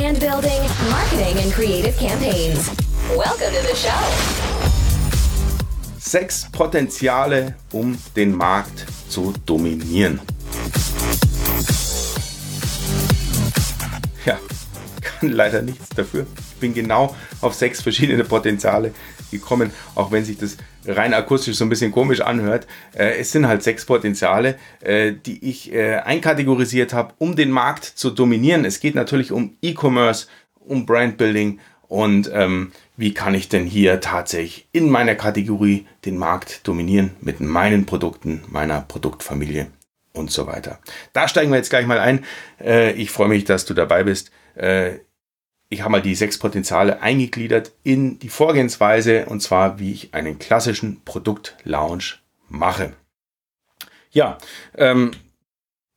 brand building, marketing, and creative campaigns. Welcome to the show. Sechs Potenziale, um den Markt zu dominieren. Ja, kann leider nichts dafür. Ich bin genau auf sechs verschiedene Potenziale gekommen, auch wenn sich das rein akustisch so ein bisschen komisch anhört. Äh, es sind halt sechs Potenziale, äh, die ich äh, einkategorisiert habe, um den Markt zu dominieren. Es geht natürlich um E-Commerce, um Brandbuilding und ähm, wie kann ich denn hier tatsächlich in meiner Kategorie den Markt dominieren mit meinen Produkten, meiner Produktfamilie und so weiter. Da steigen wir jetzt gleich mal ein. Äh, ich freue mich, dass du dabei bist. Äh, ich habe mal die sechs Potenziale eingegliedert in die Vorgehensweise und zwar, wie ich einen klassischen Produktlaunch mache. Ja, ähm,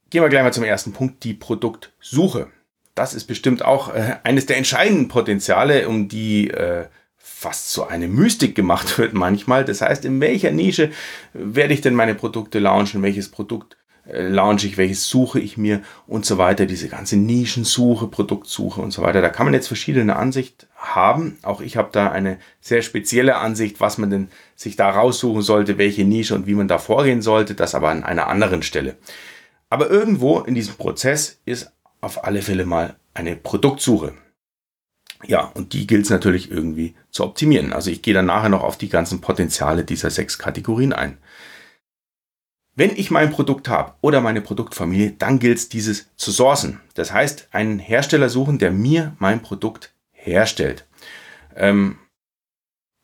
gehen wir gleich mal zum ersten Punkt, die Produktsuche. Das ist bestimmt auch äh, eines der entscheidenden Potenziale, um die äh, fast so eine Mystik gemacht wird manchmal. Das heißt, in welcher Nische werde ich denn meine Produkte launchen? Welches Produkt äh, launche ich, welches suche ich mir und so weiter, diese ganze Nischensuche, Produktsuche und so weiter. Da kann man jetzt verschiedene Ansicht haben. Auch ich habe da eine sehr spezielle Ansicht, was man denn sich da raussuchen sollte, welche Nische und wie man da vorgehen sollte, das aber an einer anderen Stelle. Aber irgendwo in diesem Prozess ist auf alle Fälle mal eine Produktsuche. Ja, und die gilt es natürlich irgendwie zu optimieren. Also ich gehe dann nachher noch auf die ganzen Potenziale dieser sechs Kategorien ein. Wenn ich mein Produkt habe oder meine Produktfamilie, dann gilt es, dieses zu sourcen. Das heißt, einen Hersteller suchen, der mir mein Produkt herstellt. Ähm,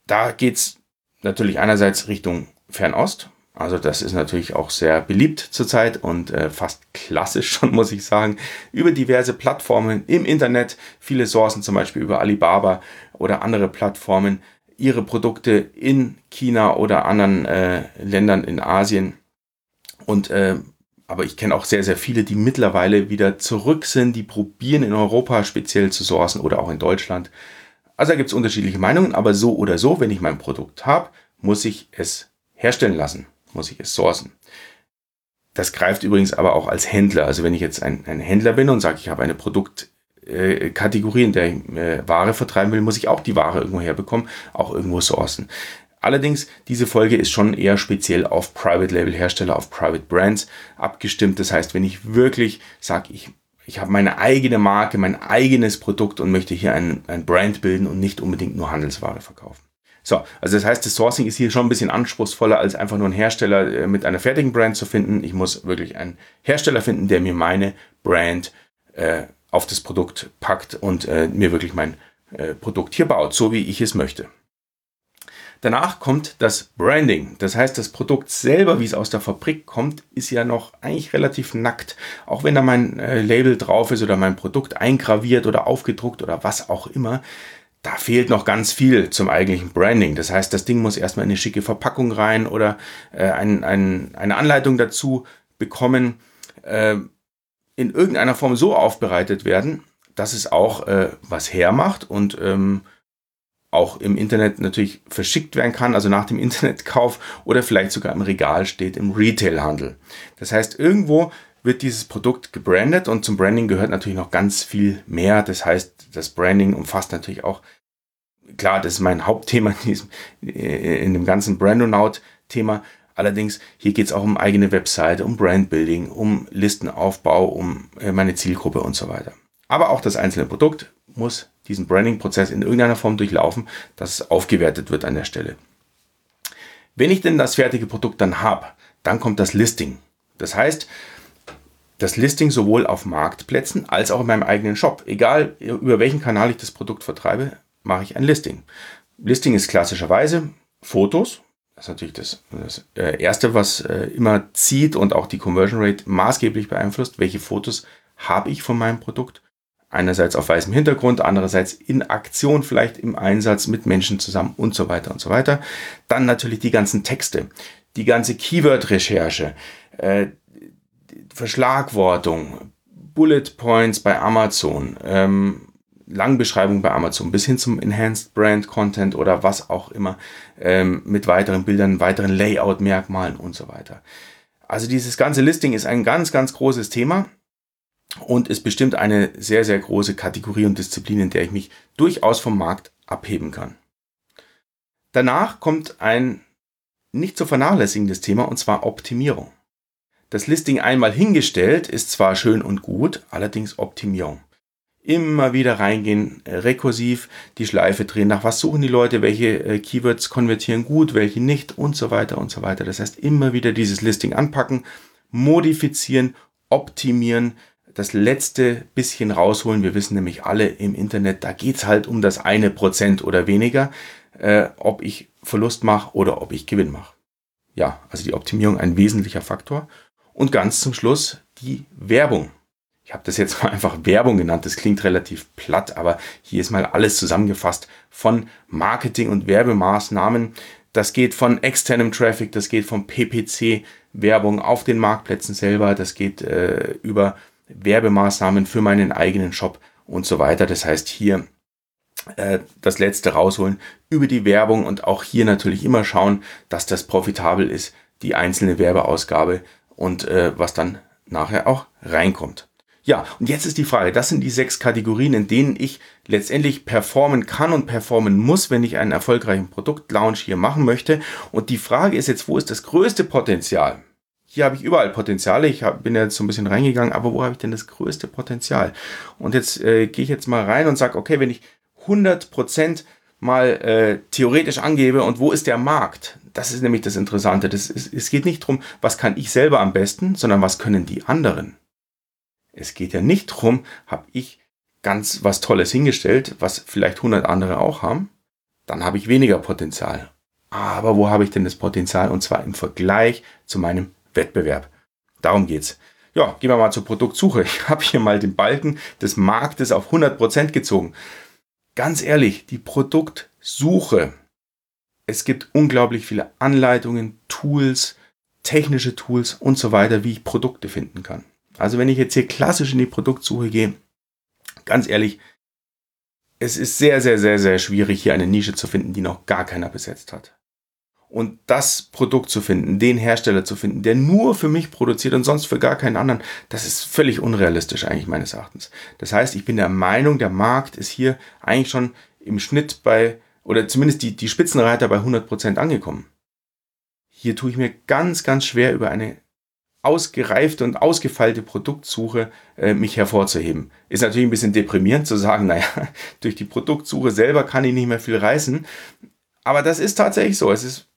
da geht es natürlich einerseits Richtung Fernost. Also das ist natürlich auch sehr beliebt zurzeit und äh, fast klassisch schon, muss ich sagen, über diverse Plattformen im Internet. Viele sourcen zum Beispiel über Alibaba oder andere Plattformen ihre Produkte in China oder anderen äh, Ländern in Asien und äh, aber ich kenne auch sehr, sehr viele, die mittlerweile wieder zurück sind, die probieren in Europa speziell zu sourcen oder auch in Deutschland. Also da gibt es unterschiedliche Meinungen, aber so oder so, wenn ich mein Produkt habe, muss ich es herstellen lassen, muss ich es sourcen. Das greift übrigens aber auch als Händler. Also wenn ich jetzt ein, ein Händler bin und sage, ich habe eine Produktkategorie, in der ich äh, Ware vertreiben will, muss ich auch die Ware irgendwo herbekommen, auch irgendwo sourcen. Allerdings, diese Folge ist schon eher speziell auf Private Label Hersteller, auf Private Brands abgestimmt. Das heißt, wenn ich wirklich sage, ich, ich habe meine eigene Marke, mein eigenes Produkt und möchte hier ein, ein Brand bilden und nicht unbedingt nur Handelsware verkaufen. So, also das heißt, das Sourcing ist hier schon ein bisschen anspruchsvoller, als einfach nur einen Hersteller äh, mit einer fertigen Brand zu finden. Ich muss wirklich einen Hersteller finden, der mir meine Brand äh, auf das Produkt packt und äh, mir wirklich mein äh, Produkt hier baut, so wie ich es möchte. Danach kommt das Branding. Das heißt, das Produkt selber, wie es aus der Fabrik kommt, ist ja noch eigentlich relativ nackt. Auch wenn da mein äh, Label drauf ist oder mein Produkt eingraviert oder aufgedruckt oder was auch immer, da fehlt noch ganz viel zum eigentlichen Branding. Das heißt, das Ding muss erstmal in eine schicke Verpackung rein oder äh, ein, ein, eine Anleitung dazu bekommen, äh, in irgendeiner Form so aufbereitet werden, dass es auch äh, was hermacht und ähm, auch im Internet natürlich verschickt werden kann, also nach dem Internetkauf oder vielleicht sogar im Regal steht im Retailhandel. Das heißt, irgendwo wird dieses Produkt gebrandet und zum Branding gehört natürlich noch ganz viel mehr. Das heißt, das Branding umfasst natürlich auch, klar, das ist mein Hauptthema in, diesem, äh, in dem ganzen Brandonaut-Thema. Allerdings, hier geht es auch um eigene Webseite, um Brandbuilding, um Listenaufbau, um äh, meine Zielgruppe und so weiter. Aber auch das einzelne Produkt muss diesen Branding-Prozess in irgendeiner Form durchlaufen, dass es aufgewertet wird an der Stelle. Wenn ich denn das fertige Produkt dann habe, dann kommt das Listing. Das heißt, das Listing sowohl auf Marktplätzen als auch in meinem eigenen Shop. Egal über welchen Kanal ich das Produkt vertreibe, mache ich ein Listing. Listing ist klassischerweise Fotos. Das ist natürlich das, das äh, Erste, was äh, immer zieht und auch die Conversion Rate maßgeblich beeinflusst. Welche Fotos habe ich von meinem Produkt? Einerseits auf weißem Hintergrund, andererseits in Aktion, vielleicht im Einsatz mit Menschen zusammen und so weiter und so weiter. Dann natürlich die ganzen Texte, die ganze Keyword-Recherche, äh, Verschlagwortung, Bullet Points bei Amazon, ähm, Langbeschreibung bei Amazon bis hin zum Enhanced Brand Content oder was auch immer ähm, mit weiteren Bildern, weiteren Layout-Merkmalen und so weiter. Also dieses ganze Listing ist ein ganz, ganz großes Thema und ist bestimmt eine sehr, sehr große Kategorie und Disziplin, in der ich mich durchaus vom Markt abheben kann. Danach kommt ein nicht zu vernachlässigendes Thema und zwar Optimierung. Das Listing einmal hingestellt ist zwar schön und gut, allerdings Optimierung. Immer wieder reingehen, äh, rekursiv die Schleife drehen, nach was suchen die Leute, welche äh, Keywords konvertieren gut, welche nicht und so weiter und so weiter. Das heißt, immer wieder dieses Listing anpacken, modifizieren, optimieren, das letzte bisschen rausholen. Wir wissen nämlich alle im Internet, da geht's halt um das eine Prozent oder weniger, äh, ob ich Verlust mache oder ob ich Gewinn mache. Ja, also die Optimierung ein wesentlicher Faktor. Und ganz zum Schluss die Werbung. Ich habe das jetzt mal einfach Werbung genannt. Das klingt relativ platt, aber hier ist mal alles zusammengefasst von Marketing und Werbemaßnahmen. Das geht von externem Traffic, das geht von PPC Werbung auf den Marktplätzen selber, das geht äh, über Werbemaßnahmen für meinen eigenen Shop und so weiter. Das heißt hier äh, das letzte rausholen über die Werbung und auch hier natürlich immer schauen, dass das profitabel ist, die einzelne Werbeausgabe und äh, was dann nachher auch reinkommt. Ja, und jetzt ist die Frage, das sind die sechs Kategorien, in denen ich letztendlich performen kann und performen muss, wenn ich einen erfolgreichen Produktlaunch hier machen möchte. Und die Frage ist jetzt, wo ist das größte Potenzial? Hier habe ich überall Potenziale. Ich hab, bin jetzt so ein bisschen reingegangen, aber wo habe ich denn das größte Potenzial? Und jetzt äh, gehe ich jetzt mal rein und sage, okay, wenn ich 100% mal äh, theoretisch angebe und wo ist der Markt? Das ist nämlich das Interessante. Das ist, es geht nicht darum, was kann ich selber am besten, sondern was können die anderen. Es geht ja nicht darum, habe ich ganz was Tolles hingestellt, was vielleicht 100 andere auch haben, dann habe ich weniger Potenzial. Aber wo habe ich denn das Potenzial? Und zwar im Vergleich zu meinem Wettbewerb. Darum geht's. Ja, gehen wir mal zur Produktsuche. Ich habe hier mal den Balken des Marktes auf 100% gezogen. Ganz ehrlich, die Produktsuche es gibt unglaublich viele Anleitungen, Tools, technische Tools und so weiter, wie ich Produkte finden kann. Also wenn ich jetzt hier klassisch in die Produktsuche gehe, ganz ehrlich, es ist sehr, sehr, sehr, sehr schwierig, hier eine Nische zu finden, die noch gar keiner besetzt hat. Und das Produkt zu finden, den Hersteller zu finden, der nur für mich produziert und sonst für gar keinen anderen, das ist völlig unrealistisch eigentlich meines Erachtens. Das heißt, ich bin der Meinung, der Markt ist hier eigentlich schon im Schnitt bei oder zumindest die, die Spitzenreiter bei 100% angekommen. Hier tue ich mir ganz, ganz schwer über eine ausgereifte und ausgefeilte Produktsuche äh, mich hervorzuheben. Ist natürlich ein bisschen deprimierend zu sagen, naja, durch die Produktsuche selber kann ich nicht mehr viel reißen. Aber das ist tatsächlich so. Es ist,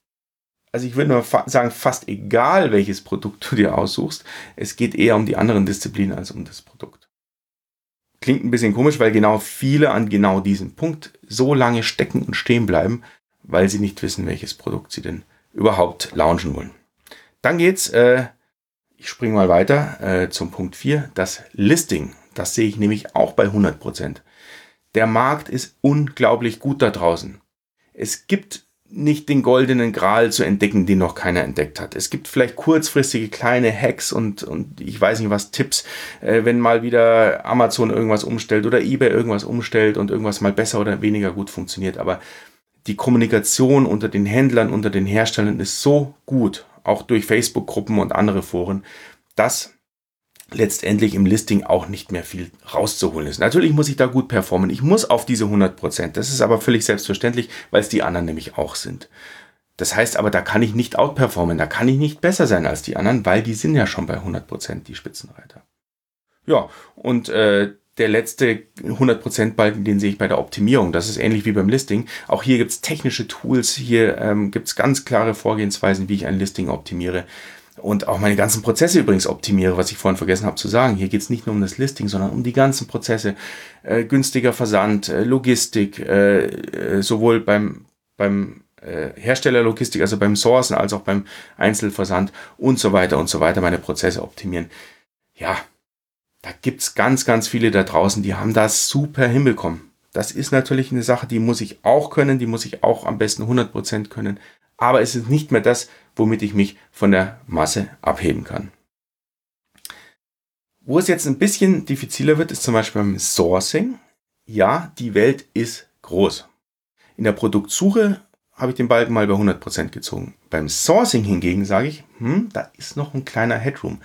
also ich würde nur fa sagen, fast egal, welches Produkt du dir aussuchst. Es geht eher um die anderen Disziplinen als um das Produkt. Klingt ein bisschen komisch, weil genau viele an genau diesem Punkt so lange stecken und stehen bleiben, weil sie nicht wissen, welches Produkt sie denn überhaupt launchen wollen. Dann geht's, äh, ich springe mal weiter äh, zum Punkt 4, das Listing. Das sehe ich nämlich auch bei 100%. Der Markt ist unglaublich gut da draußen. Es gibt nicht den goldenen Gral zu entdecken, den noch keiner entdeckt hat. Es gibt vielleicht kurzfristige kleine Hacks und, und ich weiß nicht was, Tipps, äh, wenn mal wieder Amazon irgendwas umstellt oder eBay irgendwas umstellt und irgendwas mal besser oder weniger gut funktioniert. Aber die Kommunikation unter den Händlern, unter den Herstellern ist so gut, auch durch Facebook-Gruppen und andere Foren, dass letztendlich im Listing auch nicht mehr viel rauszuholen ist. Natürlich muss ich da gut performen. Ich muss auf diese 100%. Das ist aber völlig selbstverständlich, weil es die anderen nämlich auch sind. Das heißt aber, da kann ich nicht outperformen, da kann ich nicht besser sein als die anderen, weil die sind ja schon bei 100% die Spitzenreiter. Ja, und äh, der letzte 100% Balken, den sehe ich bei der Optimierung. Das ist ähnlich wie beim Listing. Auch hier gibt es technische Tools, hier ähm, gibt es ganz klare Vorgehensweisen, wie ich ein Listing optimiere und auch meine ganzen Prozesse übrigens optimiere, was ich vorhin vergessen habe zu sagen. Hier geht es nicht nur um das Listing, sondern um die ganzen Prozesse. Äh, günstiger Versand, äh, Logistik, äh, äh sowohl beim, beim äh, Herstellerlogistik, also beim Sourcen, als auch beim Einzelversand und so weiter und so weiter, meine Prozesse optimieren. Ja, da gibt's ganz, ganz viele da draußen, die haben das super hinbekommen. Das ist natürlich eine Sache, die muss ich auch können, die muss ich auch am besten 100% können. Aber es ist nicht mehr das, womit ich mich von der Masse abheben kann. Wo es jetzt ein bisschen diffiziler wird, ist zum Beispiel beim Sourcing. Ja, die Welt ist groß. In der Produktsuche habe ich den Balken mal bei 100% gezogen. Beim Sourcing hingegen sage ich, hm, da ist noch ein kleiner Headroom.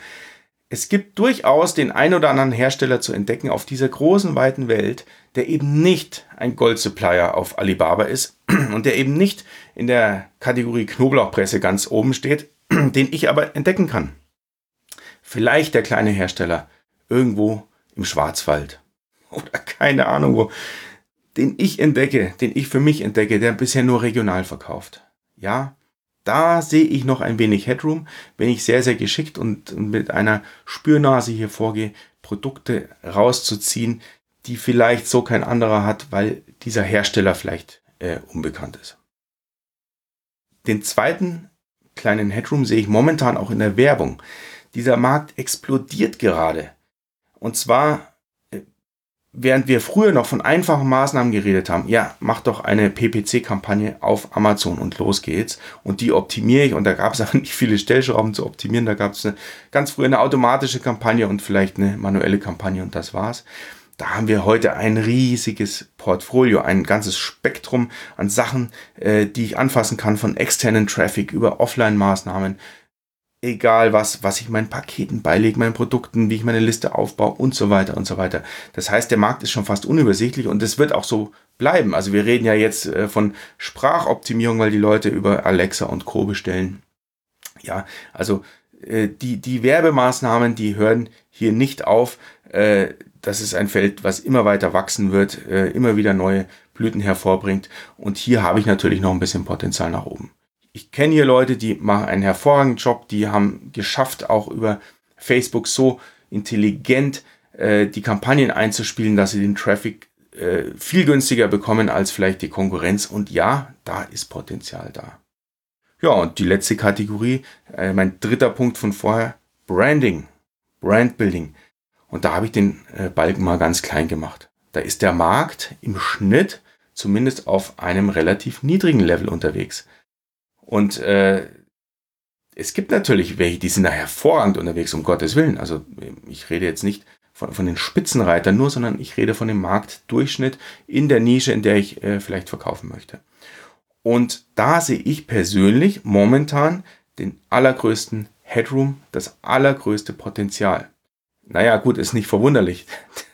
Es gibt durchaus den ein oder anderen Hersteller zu entdecken auf dieser großen, weiten Welt, der eben nicht ein Gold-Supplier auf Alibaba ist und der eben nicht in der Kategorie Knoblauchpresse ganz oben steht, den ich aber entdecken kann. Vielleicht der kleine Hersteller irgendwo im Schwarzwald oder keine Ahnung wo, den ich entdecke, den ich für mich entdecke, der bisher nur regional verkauft. Ja, da sehe ich noch ein wenig Headroom, wenn ich sehr, sehr geschickt und mit einer Spürnase hier vorgehe, Produkte rauszuziehen, die vielleicht so kein anderer hat, weil dieser Hersteller vielleicht äh, unbekannt ist. Den zweiten kleinen Headroom sehe ich momentan auch in der Werbung. Dieser Markt explodiert gerade. Und zwar während wir früher noch von einfachen Maßnahmen geredet haben, ja, mach doch eine PPC-Kampagne auf Amazon und los geht's. Und die optimiere ich. Und da gab es auch nicht viele Stellschrauben zu optimieren. Da gab es ganz früher eine automatische Kampagne und vielleicht eine manuelle Kampagne und das war's. Da haben wir heute ein riesiges Portfolio, ein ganzes Spektrum an Sachen, äh, die ich anfassen kann, von externen Traffic über Offline-Maßnahmen egal was, was ich meinen Paketen beilege, meinen Produkten, wie ich meine Liste aufbaue und so weiter und so weiter. Das heißt, der Markt ist schon fast unübersichtlich und es wird auch so bleiben. Also wir reden ja jetzt äh, von Sprachoptimierung, weil die Leute über Alexa und Co. bestellen. Ja, also äh, die, die Werbemaßnahmen, die hören hier nicht auf. Äh, das ist ein Feld, was immer weiter wachsen wird, immer wieder neue Blüten hervorbringt. Und hier habe ich natürlich noch ein bisschen Potenzial nach oben ich kenne hier Leute, die machen einen hervorragenden Job, die haben geschafft, auch über Facebook so intelligent äh, die Kampagnen einzuspielen, dass sie den Traffic äh, viel günstiger bekommen als vielleicht die Konkurrenz. Und ja, da ist Potenzial da. Ja, und die letzte Kategorie, äh, mein dritter Punkt von vorher, Branding, Brandbuilding. Und da habe ich den äh, Balken mal ganz klein gemacht. Da ist der Markt im Schnitt zumindest auf einem relativ niedrigen Level unterwegs. Und äh, es gibt natürlich welche, die sind da hervorragend unterwegs, um Gottes Willen. Also ich rede jetzt nicht von, von den Spitzenreitern nur, sondern ich rede von dem Marktdurchschnitt in der Nische, in der ich äh, vielleicht verkaufen möchte. Und da sehe ich persönlich momentan den allergrößten Headroom, das allergrößte Potenzial. Naja, gut, ist nicht verwunderlich.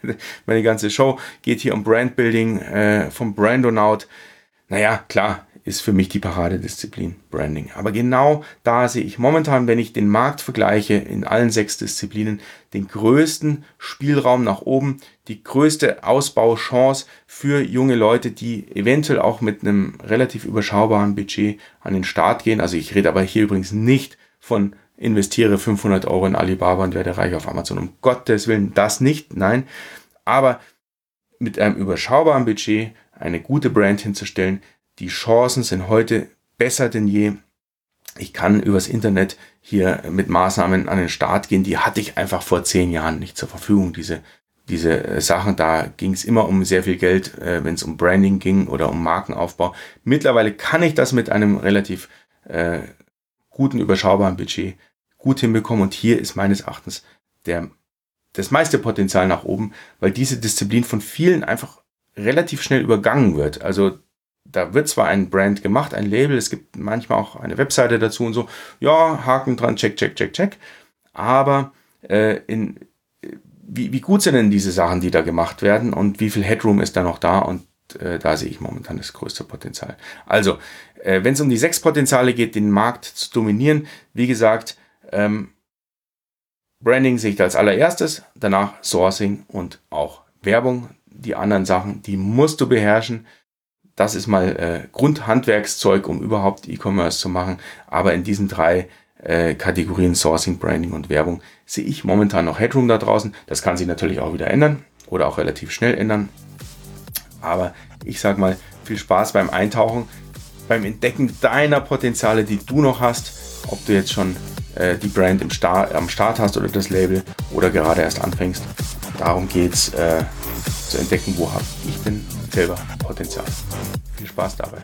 Meine ganze Show geht hier um Brandbuilding, äh, vom Brandonaut. Naja, klar, ist für mich die Paradedisziplin Branding. Aber genau da sehe ich momentan, wenn ich den Markt vergleiche in allen sechs Disziplinen, den größten Spielraum nach oben, die größte Ausbauchance für junge Leute, die eventuell auch mit einem relativ überschaubaren Budget an den Start gehen. Also ich rede aber hier übrigens nicht von investiere 500 Euro in Alibaba und werde reich auf Amazon. Um Gottes Willen, das nicht, nein. Aber mit einem überschaubaren Budget eine gute Brand hinzustellen, die Chancen sind heute besser denn je. Ich kann übers Internet hier mit Maßnahmen an den Start gehen. Die hatte ich einfach vor zehn Jahren nicht zur Verfügung. Diese, diese äh, Sachen, da ging es immer um sehr viel Geld, äh, wenn es um Branding ging oder um Markenaufbau. Mittlerweile kann ich das mit einem relativ äh, guten, überschaubaren Budget gut hinbekommen. Und hier ist meines Erachtens der, das meiste Potenzial nach oben, weil diese Disziplin von vielen einfach relativ schnell übergangen wird. Also da wird zwar ein Brand gemacht, ein Label, es gibt manchmal auch eine Webseite dazu und so, ja, Haken dran, check, check, check, check. Aber äh, in, wie, wie gut sind denn diese Sachen, die da gemacht werden und wie viel Headroom ist da noch da und äh, da sehe ich momentan das größte Potenzial. Also, äh, wenn es um die sechs Potenziale geht, den Markt zu dominieren, wie gesagt, ähm, Branding sehe ich als allererstes, danach Sourcing und auch Werbung. Die anderen Sachen, die musst du beherrschen das ist mal äh, Grundhandwerkszeug, um überhaupt E-Commerce zu machen. Aber in diesen drei äh, Kategorien Sourcing, Branding und Werbung sehe ich momentan noch Headroom da draußen. Das kann sich natürlich auch wieder ändern oder auch relativ schnell ändern. Aber ich sag mal, viel Spaß beim Eintauchen, beim Entdecken deiner Potenziale, die du noch hast. Ob du jetzt schon äh, die Brand im Start, am Start hast oder das Label oder gerade erst anfängst. Darum geht's äh, zu entdecken, wo habe ich denn selber Potenzial. Viel Spaß dabei.